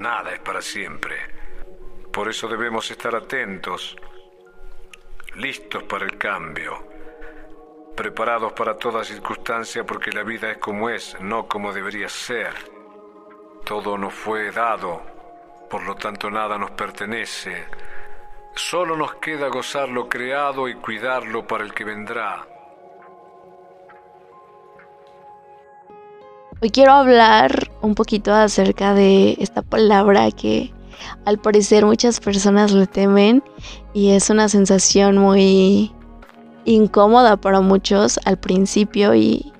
Nada es para siempre. Por eso debemos estar atentos, listos para el cambio, preparados para toda circunstancia porque la vida es como es, no como debería ser. Todo nos fue dado, por lo tanto nada nos pertenece. Solo nos queda gozar lo creado y cuidarlo para el que vendrá. Hoy quiero hablar un poquito acerca de esta palabra que al parecer muchas personas le temen y es una sensación muy incómoda para muchos al principio y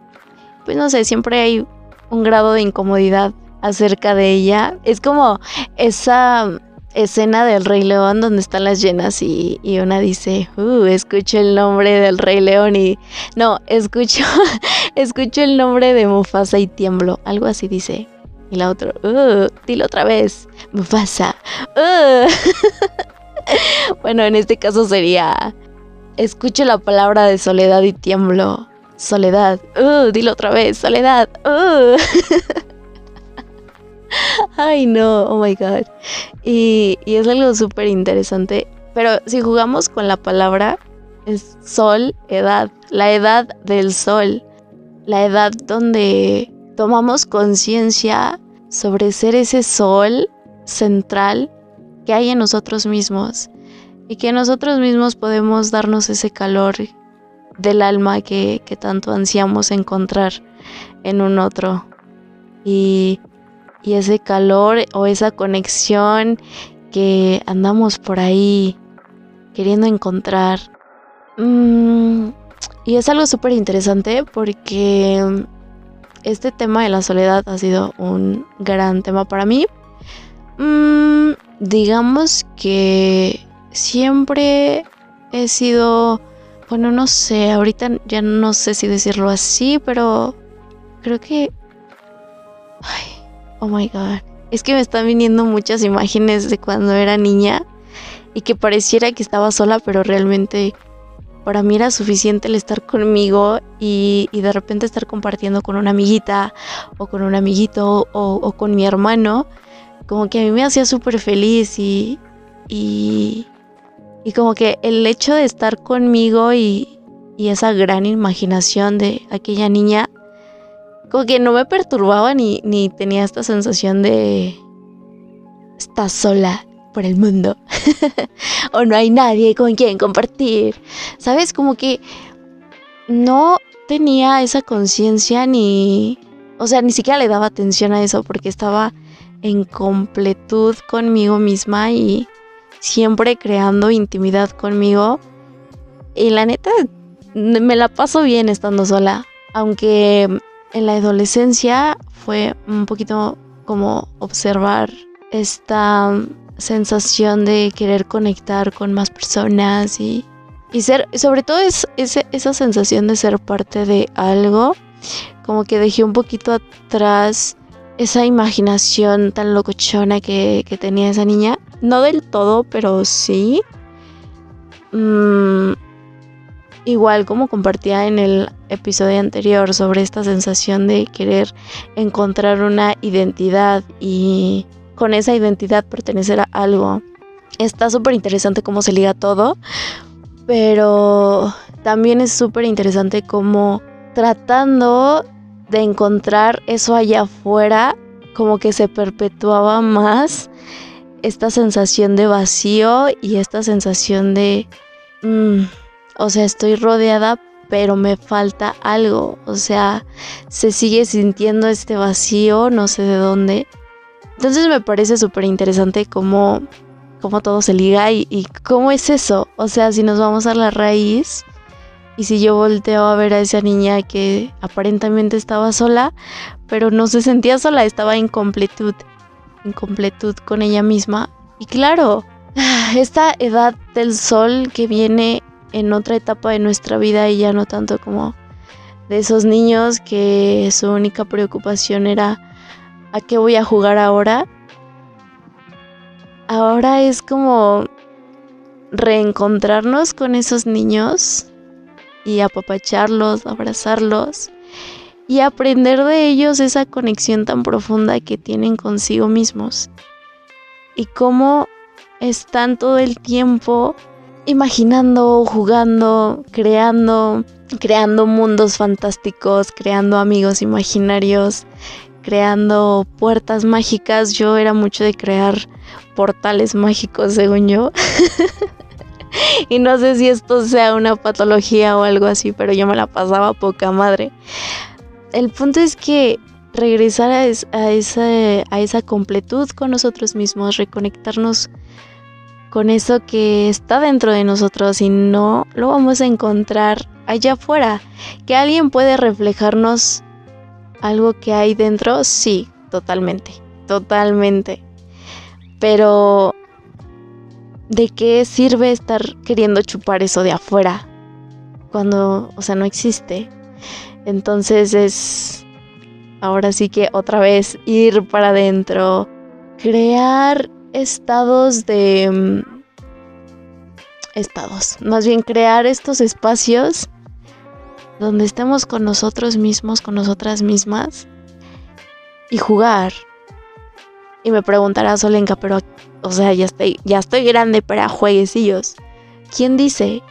pues no sé, siempre hay un grado de incomodidad acerca de ella. Es como esa escena del Rey León donde están las llenas y, una dice, uh, escucho el nombre del Rey León y no, escucho, escucho el nombre de Mufasa y tiemblo, algo así dice. Y la otra, uh, dilo otra vez, Mufasa. Uh. bueno, en este caso sería, escucho la palabra de soledad y tiemblo. Soledad, uh, dilo otra vez, soledad. Uh. Ay, no, oh my god. Y, es algo súper interesante. Pero si jugamos con la palabra, es sol, edad, la edad del sol, la edad donde tomamos conciencia sobre ser ese sol central que hay en nosotros mismos y que nosotros mismos podemos darnos ese calor del alma que, que tanto ansiamos encontrar en un otro. Y y ese calor o esa conexión que andamos por ahí queriendo encontrar. Mm, y es algo súper interesante porque este tema de la soledad ha sido un gran tema para mí. Mm, digamos que siempre he sido, bueno, no sé, ahorita ya no sé si decirlo así, pero creo que... Ay, Oh my god. Es que me están viniendo muchas imágenes de cuando era niña y que pareciera que estaba sola, pero realmente para mí era suficiente el estar conmigo y, de repente estar compartiendo con una amiguita o con un amiguito o, con mi hermano. Como que a mí me hacía súper feliz y, y, y como que el hecho de estar conmigo y, y esa gran imaginación de aquella niña como que no me perturbaba ni, ni tenía esta sensación de estás sola por el mundo o no hay nadie con quien compartir. ¿Sabes? Como que no tenía esa conciencia ni, o sea, ni siquiera le daba atención a eso porque estaba en completud conmigo misma y siempre creando intimidad conmigo. Y la neta, me la paso bien estando sola. Aunque en la adolescencia fue un poquito como observar esta sensación de querer conectar con más personas y, ser, sobre todo es, esa sensación de ser parte de algo, como que dejé un poquito atrás esa imaginación tan locochona que, tenía esa niña. No del todo, pero sí. Mm, igual como compartía en el episodio anterior sobre esta sensación de querer encontrar una identidad y con esa identidad pertenecer a algo. Está súper interesante cómo se liga todo, pero también es súper interesante cómo tratando de encontrar eso allá afuera, como que se perpetuaba más esta sensación de vacío y esta sensación de... Mm, o sea, estoy rodeada, pero me falta algo. O sea, se sigue sintiendo este vacío, no sé de dónde. Entonces me parece súper interesante cómo, cómo todo se liga y, y cómo es eso. O sea, si nos vamos a la raíz y si yo volteo a ver a esa niña que aparentemente estaba sola, pero no se sentía sola, estaba en completud, en completud con ella misma. Y claro, esta edad del sol que viene en otra etapa de nuestra vida y ya no tanto como de esos niños que su única preocupación era a qué voy a jugar ahora. Ahora es como reencontrarnos con esos niños y apapacharlos, abrazarlos y aprender de ellos esa conexión tan profunda que tienen consigo mismos. y cómo están todo el tiempo imaginando, jugando, creando, creando mundos fantásticos, creando amigos imaginarios, creando puertas mágicas. Yo era mucho de crear portales mágicos, según yo. y no sé si esto sea una patología o algo así, pero yo me la pasaba poca madre. El punto es que regresar a, esa, a esa completud con nosotros mismos, reconectarnos con eso que está dentro de nosotros y no lo vamos a encontrar allá afuera. Que alguien puede reflejarnos algo que hay dentro, sí, totalmente, totalmente. Pero, ¿de qué sirve estar queriendo chupar eso de afuera? Cuando, o sea, no existe. Entonces es, ahora sí que otra vez ir para adentro, crear estados de... Mm, estados, más bien crear estos espacios donde estemos con nosotros mismos, con nosotras mismas y jugar. Y me preguntará Solenka, pero, o sea, ya estoy, ya estoy grande para jueguecillos. ¿Quién dice?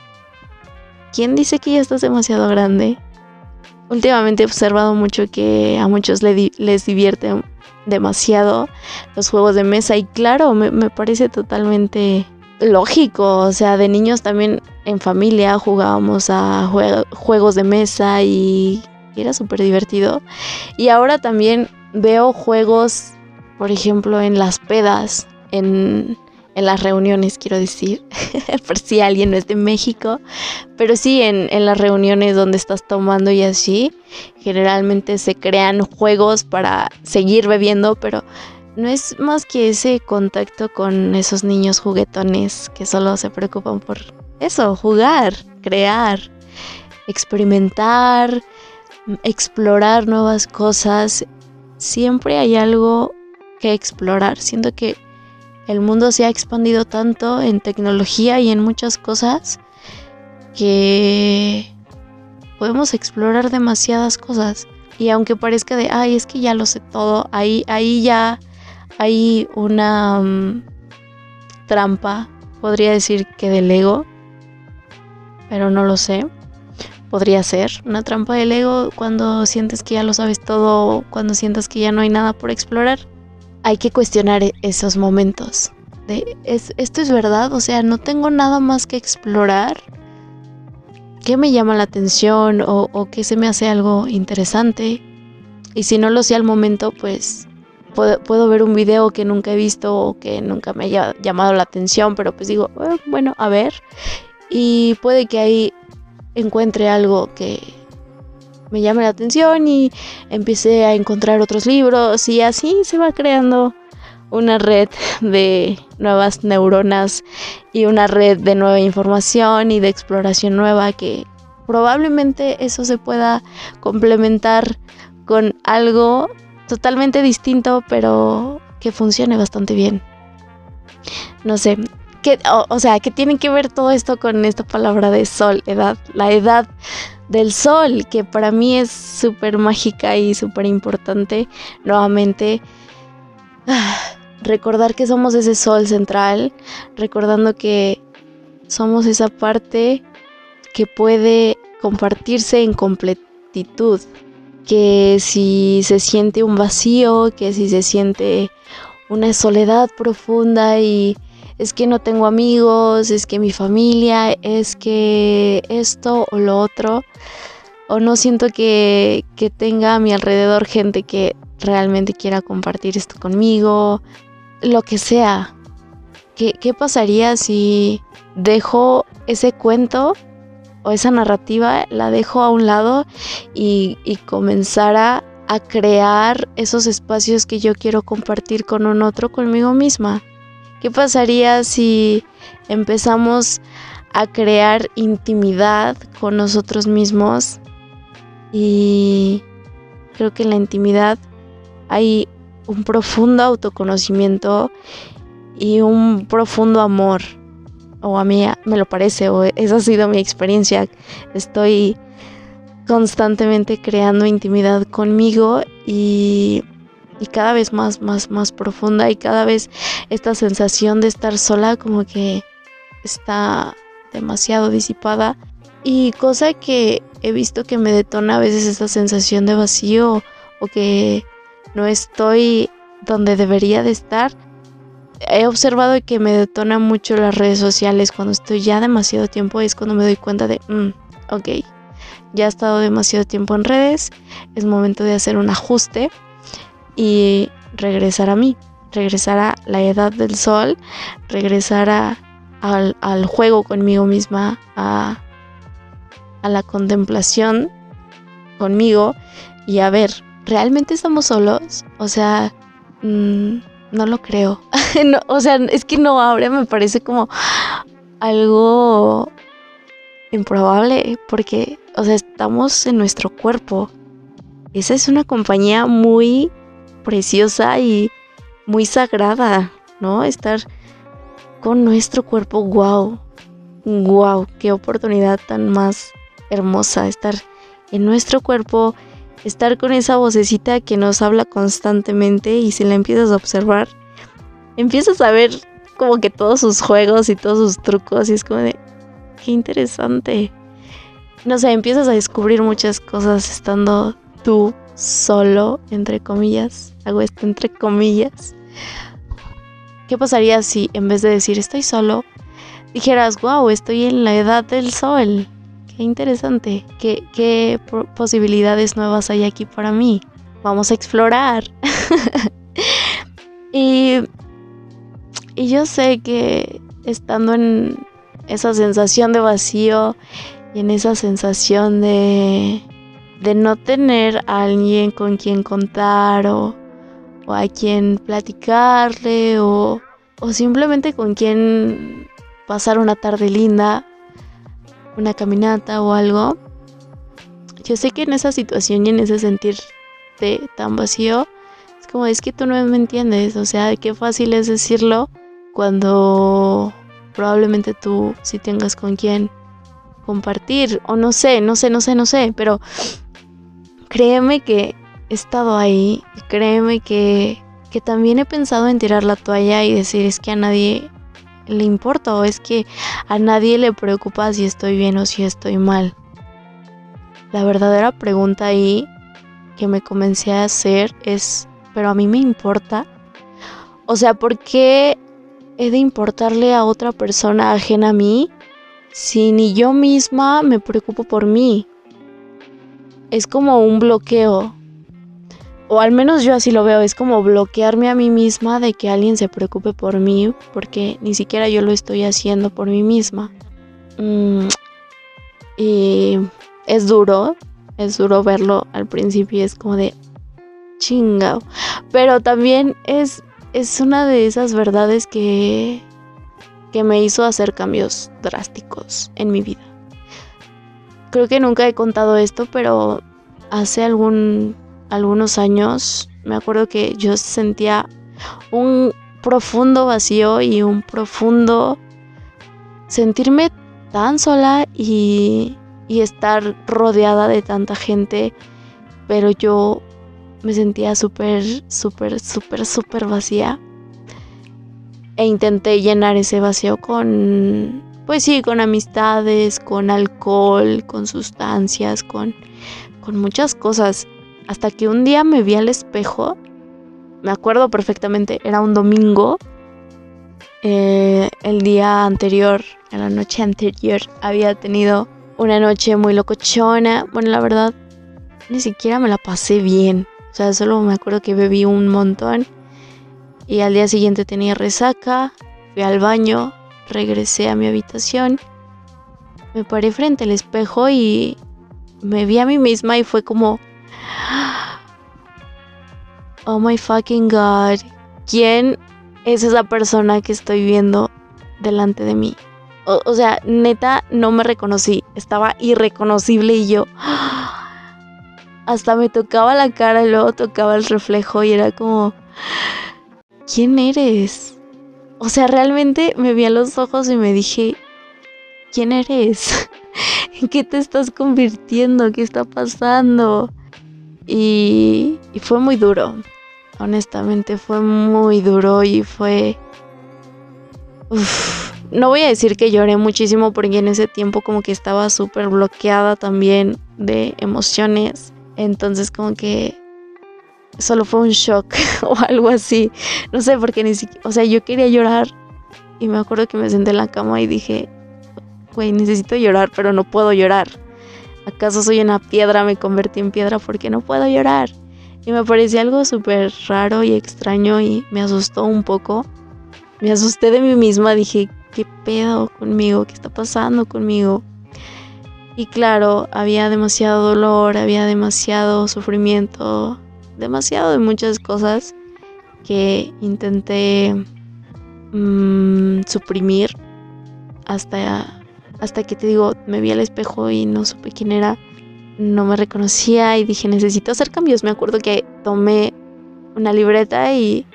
¿Quién dice que ya estás demasiado grande? Últimamente he observado mucho que a muchos les divierten demasiado los juegos de mesa y claro, me, me parece totalmente lógico, o sea, de niños también en familia jugábamos a juegos de mesa y, era súper divertido. Y ahora también veo juegos, por ejemplo, en las pedas, en, en las reuniones, quiero decir, por si alguien no es de México, pero sí en, en las reuniones donde estás tomando y así, generalmente se crean juegos para seguir bebiendo, pero no es más que ese contacto con esos niños juguetones que solo se preocupan por eso, jugar, crear, experimentar, explorar nuevas cosas. Siempre hay algo que explorar. Siento que el mundo se ha expandido tanto en tecnología y en muchas cosas que podemos explorar demasiadas cosas. Y aunque parezca de, ay, es que ya lo sé todo, ahí, ahí ya hay una mm, trampa, podría decir que del ego, pero no lo sé. Podría ser una trampa del ego cuando sientes que ya lo sabes todo, cuando sientes que ya no hay nada por explorar. Hay que cuestionar e-, esos momentos. ¿es, ¿Esto es verdad? O sea, no tengo nada más que explorar. ¿Qué me llama la atención o, qué se me hace algo interesante? Y si no lo sé al momento, pues puedo, ver un video que nunca he visto o que nunca me haya llamado la atención, pero pues digo, eh, bueno, a ver. Y puede que ahí encuentre algo que me llame la atención y empiece a encontrar otros libros y así se va creando una red de nuevas neuronas y una red de nueva información y de exploración nueva que probablemente eso se pueda complementar con algo totalmente distinto, pero que funcione bastante bien. No sé, ¿qué, o, sea, ¿qué tiene que ver todo esto con esta palabra de sol, edad? La edad del sol, que para mí es súper mágica y súper importante. Nuevamente, recordar que somos ese sol central, recordando que somos esa parte que puede compartirse en completitud que si se siente un vacío, que si se siente una soledad profunda y es que no tengo amigos, es que mi familia, es que esto o lo otro, o no siento que, tenga a mi alrededor gente que realmente quiera compartir esto conmigo, lo que sea. ¿Qué, qué pasaría si dejo ese cuento o esa narrativa la dejo a un lado y, y comenzara a crear esos espacios que yo quiero compartir con un otro, conmigo misma. ¿Qué pasaría si empezamos a crear intimidad con nosotros mismos? Y creo que en la intimidad hay un profundo autoconocimiento y un profundo amor o a mí me lo parece, o esa ha sido mi experiencia. Estoy constantemente creando intimidad conmigo y y cada vez más, más, más profunda y cada vez esta sensación de estar sola como que está demasiado disipada. Y cosa que he visto que me detona a veces esa sensación de vacío o que no estoy donde debería de estar. He observado que me detona mucho las redes sociales. Cuando estoy ya demasiado tiempo es cuando me doy cuenta de, mm, ok, ya he estado demasiado tiempo en redes, es momento de hacer un ajuste y regresar a mí, regresar a la edad del sol, regresar al, al, juego conmigo misma, a, a la contemplación conmigo y a ver, ¿realmente estamos solos? O sea, mmm, no lo creo. o sea, es que no, ahora me parece como algo improbable porque, o sea, estamos en nuestro cuerpo. Esa es una compañía muy preciosa y muy sagrada, ¿no? Estar con nuestro cuerpo, wow, wow, qué oportunidad tan más hermosa estar en nuestro cuerpo, estar con esa vocecita que nos habla constantemente y si la empiezas a observar, empiezas a ver como que todos sus juegos y todos sus trucos y es como de, qué interesante. No sé, empiezas a descubrir muchas cosas estando tú solo, entre comillas, hago esto entre comillas. ¿Qué pasaría si en vez de decir estoy solo, dijeras, wow, estoy en la edad del sol? Qué interesante, qué, qué posibilidades nuevas hay aquí para mí. Vamos a explorar. y, y yo sé que estando en esa sensación de vacío y en esa sensación de de no tener a alguien con quien contar o, a quien platicarle o, o simplemente con quien pasar una tarde linda, una caminata o algo. Yo sé que en esa situación y en ese sentir de tan vacío, es como es que tú no me entiendes, o sea, qué fácil es decirlo cuando probablemente tú sí tengas con quien compartir o no sé, no sé, no sé, no sé, pero créeme que he estado ahí, créeme que, que también he pensado en tirar la toalla y decir es que a nadie le importa o es que a nadie le preocupa si estoy bien o si estoy mal. La verdadera pregunta ahí que me comencé a hacer es, pero a mí me importa. O sea, ¿por qué he de importarle a otra persona ajena a mí si ni yo misma me preocupo por mí? Es como un bloqueo. O al menos yo así lo veo, es como bloquearme a mí misma de que alguien se preocupe por mí, porque ni siquiera yo lo estoy haciendo por mí misma. Mm, y es duro, es duro verlo al principio, es como de chingao. Pero también es, es una de esas verdades que, que me hizo hacer cambios drásticos en mi vida creo que nunca he contado esto, pero hace algún, algunos años me acuerdo que yo sentía un profundo vacío y un profundo sentirme tan sola y, y estar rodeada de tanta gente, pero yo me sentía súper, súper, súper, súper vacía. E intenté llenar ese vacío con pues sí, con amistades, con alcohol, con sustancias, con, con muchas cosas. Hasta que un día me vi al espejo, me acuerdo perfectamente, era un domingo, eh, el día anterior, en la noche anterior, había tenido una noche muy locochona. Bueno, la verdad, ni siquiera me la pasé bien. O sea, solo me acuerdo que bebí un montón. Y al día siguiente tenía resaca, fui al baño, regresé a mi habitación, me paré frente al espejo y me vi a mí misma y fue como, oh my fucking god, ¿quién es esa persona que estoy viendo delante de mí? O, sea, neta, no me reconocí, estaba irreconocible y yo hasta me tocaba la cara y luego tocaba el reflejo y era como, ¿quién eres? O sea, realmente me vi a los ojos y me dije, ¿quién eres? ¿En qué te estás convirtiendo? ¿Qué está pasando? Y, fue muy duro. honestamente fue muy duro y fue... No voy a decir que lloré muchísimo porque en ese tiempo como que estaba súper bloqueada también de emociones. Entonces como que solo fue un shock o algo así. No sé, porque ni siquiera, o sea, yo quería llorar y me acuerdo que me senté en la cama y dije, güey, necesito llorar, pero no puedo llorar. ¿Acaso soy una piedra? Me convertí en piedra porque no puedo llorar. Y me pareció algo súper raro y extraño y me asustó un poco. Me asusté de mí misma, dije, ¿qué pedo conmigo? ¿Qué está pasando conmigo? Y claro, había demasiado dolor, había demasiado sufrimiento, demasiado de muchas cosas que intenté mmm, suprimir hasta, hasta que te digo, me vi al espejo y no supe quién era, no me reconocía y dije, necesito hacer cambios. Me acuerdo que tomé una libreta y,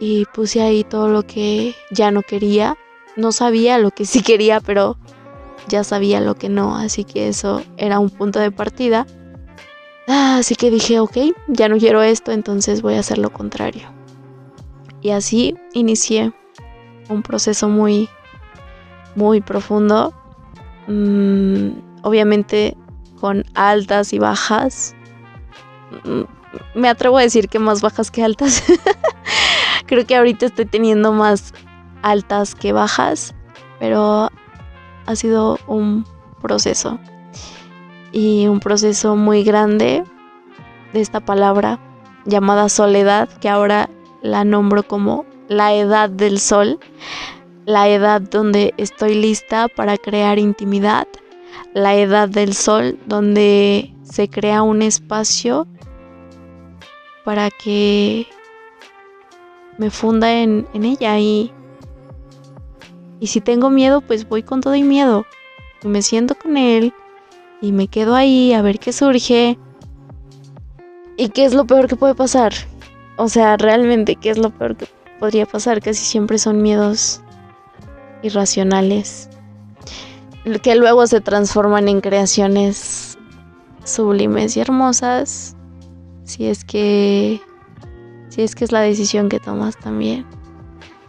y puse ahí todo lo que ya no quería. No sabía lo que sí quería, pero ya sabía lo que no, así que eso era un punto de partida. Ah, así que dije, ok, ya no quiero esto, entonces voy a hacer lo contrario. Y así inicié un proceso muy, muy profundo. Mm, obviamente con altas y bajas. Mm, me atrevo a decir que más bajas que altas. Creo que ahorita estoy teniendo más altas que bajas, pero ha sido un proceso. Y un proceso muy grande de esta palabra llamada soledad, que ahora la nombro como la edad del sol, la edad donde estoy lista para crear intimidad, la edad del sol donde se crea un espacio para que me funda en, ella. Y, y si tengo miedo pues voy con todo y miedo. Y me siento con él y me quedo ahí a ver qué surge y qué es lo peor que puede pasar o sea realmente qué es lo peor que podría pasar. Casi siempre son miedos irracionales que luego se transforman en creaciones sublimes y hermosas si es que si es que es la decisión que tomas también.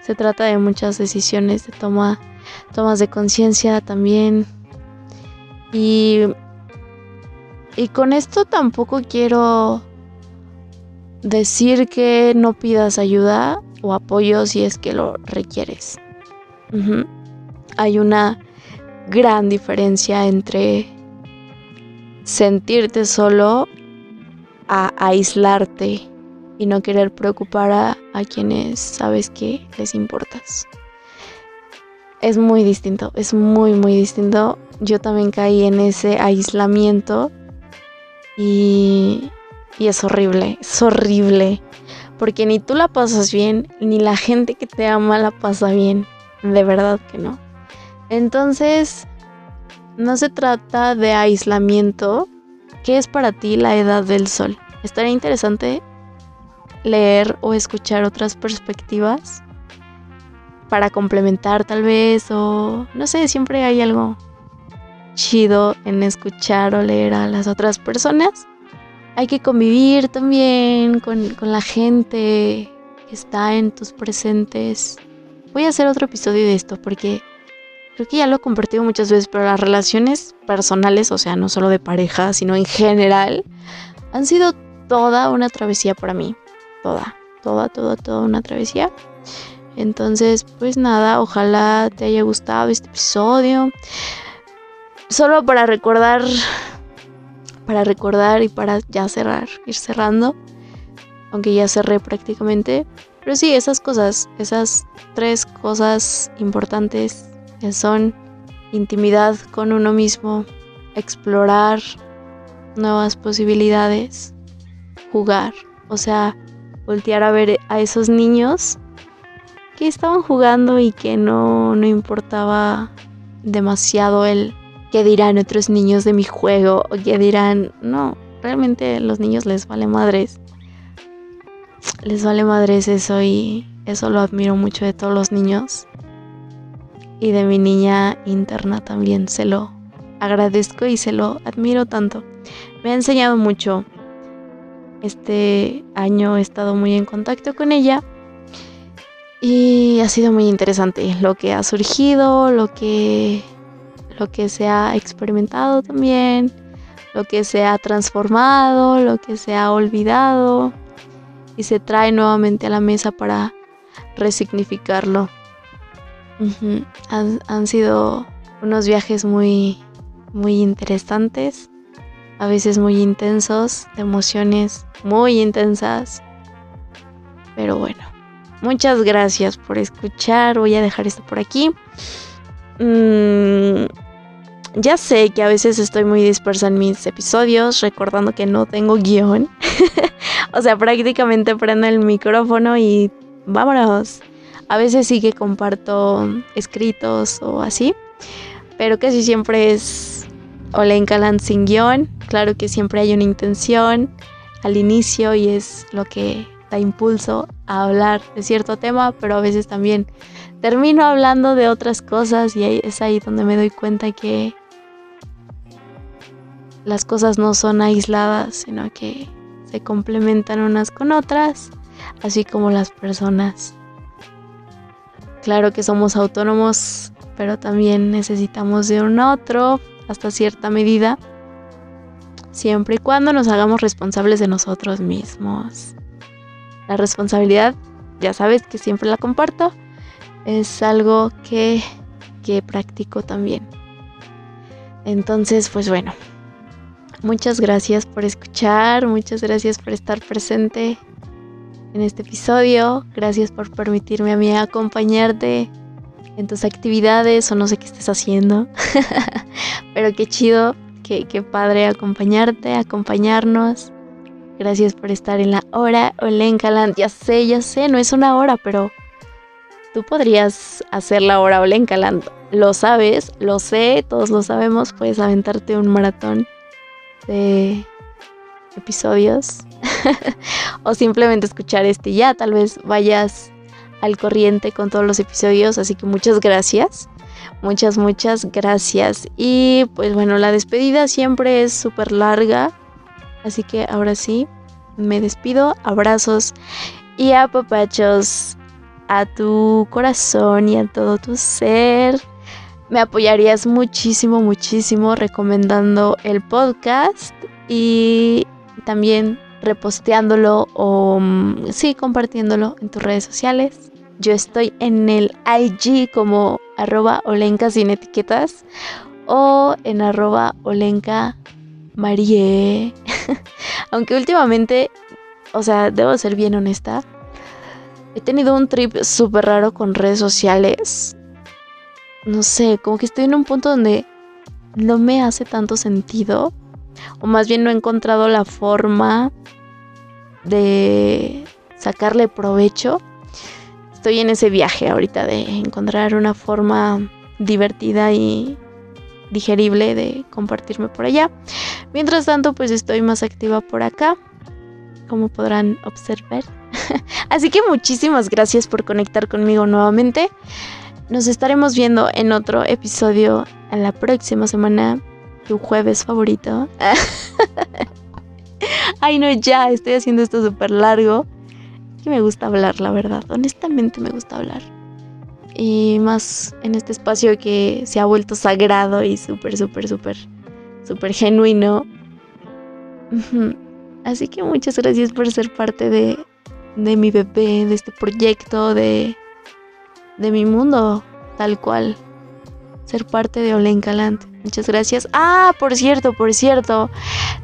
Se trata de muchas decisiones de toma tomas de conciencia también. Y y con esto tampoco quiero decir que no pidas ayuda o apoyo si es que lo requieres. Hay una gran diferencia entre sentirte solo a aislarte y no querer preocupar a, a quienes sabes que les importas. Es muy distinto, es muy, muy distinto. Yo también caí en ese aislamiento y, y es horrible, es horrible. Porque ni tú la pasas bien, ni la gente que te ama la pasa bien. De verdad que no. Entonces, no se trata de aislamiento. ¿Qué es para ti la edad del sol? Estaría interesante leer o escuchar otras perspectivas para complementar tal vez o no sé, siempre hay algo chido en escuchar o leer a las otras personas hay que convivir también con, la gente que está en tus presentes. Voy a hacer otro episodio de esto porque creo que ya lo he compartido muchas veces, pero las relaciones personales, o sea, no solo de pareja, sino en general, han sido toda una travesía para mí. Toda, toda, toda, toda una travesía. Entonces, pues nada, ojalá te haya gustado este episodio. Solo para recordar para recordar y para ya cerrar, ir cerrando, aunque ya cerré prácticamente. Pero sí, esas cosas, esas tres cosas importantes que son intimidad con uno mismo, explorar nuevas posibilidades, jugar, o sea, voltear a ver a esos niños que estaban jugando y que no, no importaba demasiado el qué dirán otros niños de mi juego o qué dirán, no, realmente a los niños les vale madres. Les vale madres eso y eso lo admiro mucho de todos los niños. Y de mi niña interna también se lo agradezco y se lo admiro tanto. Me ha enseñado mucho Este año he estado muy en contacto con ella y ha sido muy interesante lo que ha surgido, lo que, lo que se ha experimentado también, lo que se ha transformado, lo que se ha olvidado y se trae nuevamente a la mesa para resignificarlo. han, sido unos viajes muy, muy interesantes, a veces muy intensos, de emociones muy intensas. Pero bueno, muchas gracias por escuchar. Voy a dejar esto por aquí. Mm, ya sé que a veces estoy muy dispersa en mis episodios, recordando que no tengo guion. o sea, prácticamente prendo el micrófono y vámonos. A veces sí que comparto escritos o así, pero casi siempre es Olen sin guion. Claro que siempre hay una intención al inicio y es lo que da impulso a hablar de cierto tema, pero a veces también termino hablando de otras cosas y es ahí donde me doy cuenta que las cosas no son aisladas, sino que se complementan unas con otras, así como las personas. Claro que somos autónomos, pero también necesitamos de un otro hasta cierta medida, siempre y cuando nos hagamos responsables de nosotros mismos. La responsabilidad, ya sabes que siempre la comparto, es algo que, que practico también. Entonces, pues bueno, muchas gracias por escuchar, muchas gracias por estar presente en este episodio. Gracias por permitirme a mí acompañarte en tus actividades o no sé qué estés haciendo. Pero qué chido, qué, qué padre acompañarte, acompañarnos. Gracias por estar en la hora Olenkaland. Ya sé, ya sé, no es una hora, pero tú podrías hacer la hora Olenkaland. Lo sabes, lo sé, todos lo sabemos. Puedes aventarte un maratón de episodios o simplemente escuchar este ya, tal vez vayas al corriente con todos los episodios, así que muchas gracias. Muchas, muchas gracias. Y pues bueno, la despedida siempre es súper larga. Así que ahora sí, me despido. Abrazos y apapachos a tu corazón y a todo tu ser. Me apoyarías muchísimo, muchísimo recomendando el podcast y también reposteándolo o mm, sí, compartiéndolo en tus redes sociales. Yo estoy en el IG como arroba olenka sin etiquetas o en arroba olenka marie. Aunque últimamente, o sea, debo ser bien honesta, he tenido un trip súper raro con redes sociales. No sé, como que estoy en un punto donde no me hace tanto sentido. O más bien no he encontrado la forma de sacarle provecho. Estoy en ese viaje ahorita de encontrar una forma divertida y digerible de compartirme por allá. Mientras tanto, pues estoy más activa por acá, como podrán observar. Así que muchísimas gracias por conectar conmigo nuevamente. Nos estaremos viendo en otro episodio en la próxima semana, tu jueves favorito. Ay, no, ya, estoy haciendo esto súper largo. Que me gusta hablar, la verdad. Honestamente me gusta hablar. Y más en este espacio que se ha vuelto sagrado y súper, súper, súper, súper genuino. Así que muchas gracias por ser parte de, de mi bebé, de este proyecto, de, de mi mundo, tal cual. Ser parte de Olenkaland. Muchas gracias. Ah, por cierto, por cierto.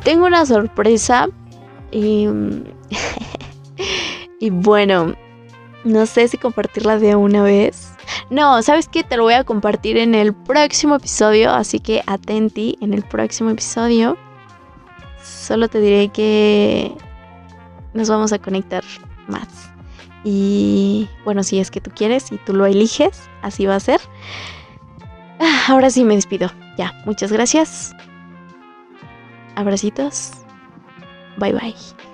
Tengo una sorpresa. Y, y bueno, no sé si compartirla de una vez. No, ¿sabes qué? Te lo voy a compartir en el próximo episodio. Así que atenti en el próximo episodio. Solo te diré que nos vamos a conectar más. Y bueno, si es que tú quieres y tú lo eliges, así va a ser. Ah, ahora sí me despido. Ya, muchas gracias. Abracitos. Bye bye.